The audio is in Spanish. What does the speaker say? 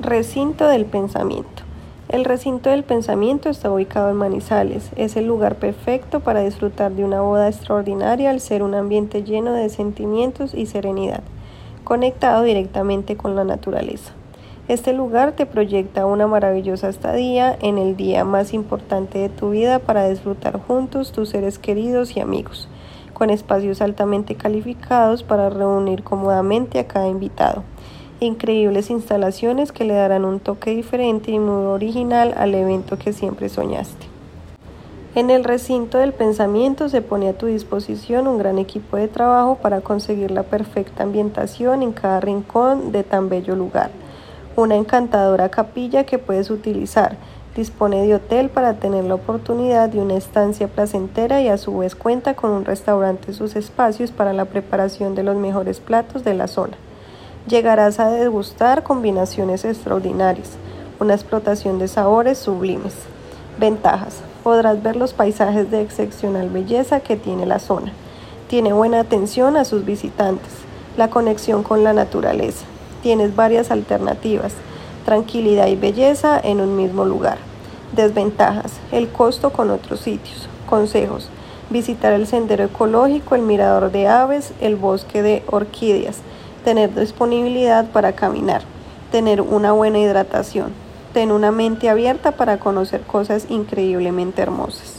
Recinto del pensamiento. El recinto del pensamiento está ubicado en Manizales. Es el lugar perfecto para disfrutar de una boda extraordinaria al ser un ambiente lleno de sentimientos y serenidad, conectado directamente con la naturaleza. Este lugar te proyecta una maravillosa estadía en el día más importante de tu vida para disfrutar juntos tus seres queridos y amigos, con espacios altamente calificados para reunir cómodamente a cada invitado increíbles instalaciones que le darán un toque diferente y muy original al evento que siempre soñaste. En el recinto del pensamiento se pone a tu disposición un gran equipo de trabajo para conseguir la perfecta ambientación en cada rincón de tan bello lugar. Una encantadora capilla que puedes utilizar. Dispone de hotel para tener la oportunidad de una estancia placentera y a su vez cuenta con un restaurante en sus espacios para la preparación de los mejores platos de la zona llegarás a degustar combinaciones extraordinarias, una explotación de sabores sublimes. Ventajas. Podrás ver los paisajes de excepcional belleza que tiene la zona. Tiene buena atención a sus visitantes, la conexión con la naturaleza. Tienes varias alternativas, tranquilidad y belleza en un mismo lugar. Desventajas. El costo con otros sitios. Consejos. Visitar el sendero ecológico, el mirador de aves, el bosque de orquídeas tener disponibilidad para caminar, tener una buena hidratación, tener una mente abierta para conocer cosas increíblemente hermosas.